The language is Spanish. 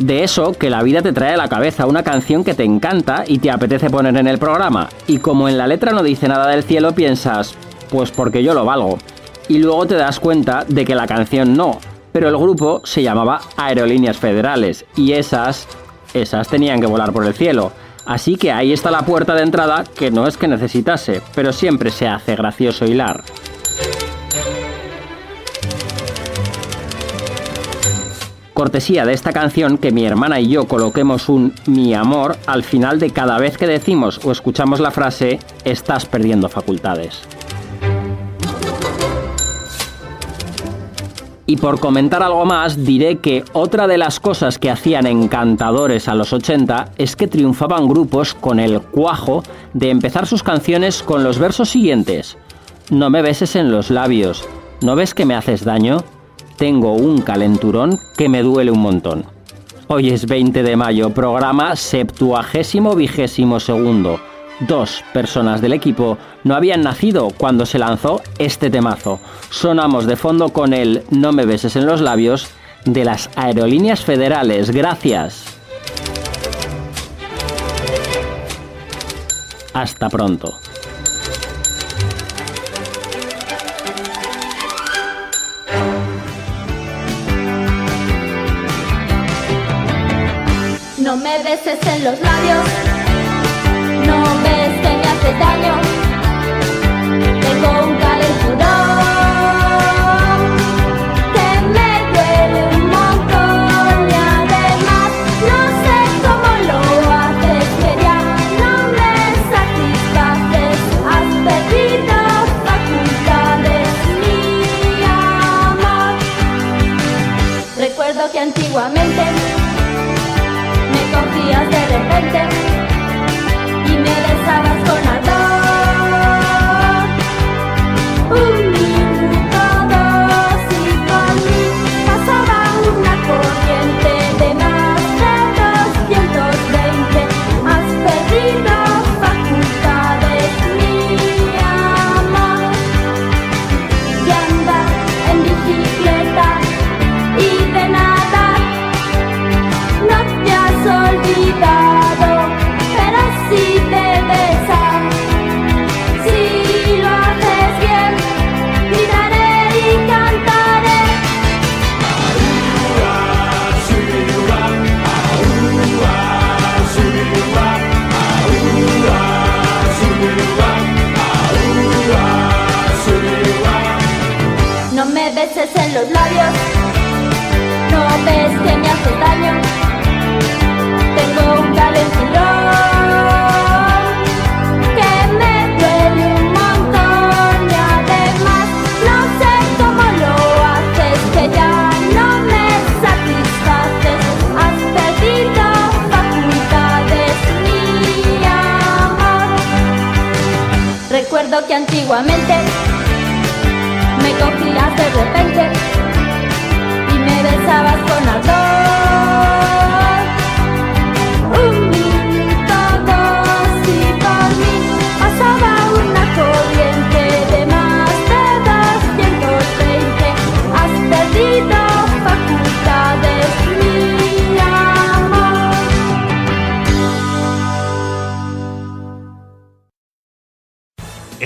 De eso que la vida te trae a la cabeza una canción que te encanta y te apetece poner en el programa. Y como en la letra no dice nada del cielo, piensas, pues porque yo lo valgo. Y luego te das cuenta de que la canción no, pero el grupo se llamaba Aerolíneas Federales y esas, esas tenían que volar por el cielo. Así que ahí está la puerta de entrada que no es que necesitase, pero siempre se hace gracioso hilar. Cortesía de esta canción que mi hermana y yo coloquemos un mi amor al final de cada vez que decimos o escuchamos la frase estás perdiendo facultades. Y por comentar algo más, diré que otra de las cosas que hacían encantadores a los 80 es que triunfaban grupos con el cuajo de empezar sus canciones con los versos siguientes. No me beses en los labios, ¿no ves que me haces daño? Tengo un calenturón que me duele un montón. Hoy es 20 de mayo, programa septuagésimo vigésimo segundo. Dos personas del equipo no habían nacido cuando se lanzó este temazo. Sonamos de fondo con el No me beses en los labios de las aerolíneas federales. Gracias. Hasta pronto. Beses en los labios, los labios, no ves que me haces daño. Tengo un calenturón que me duele un montón y además no sé cómo lo haces, que ya no me satisfaces. Has perdido facultades, mi amor. Recuerdo que antiguamente me cogías de repente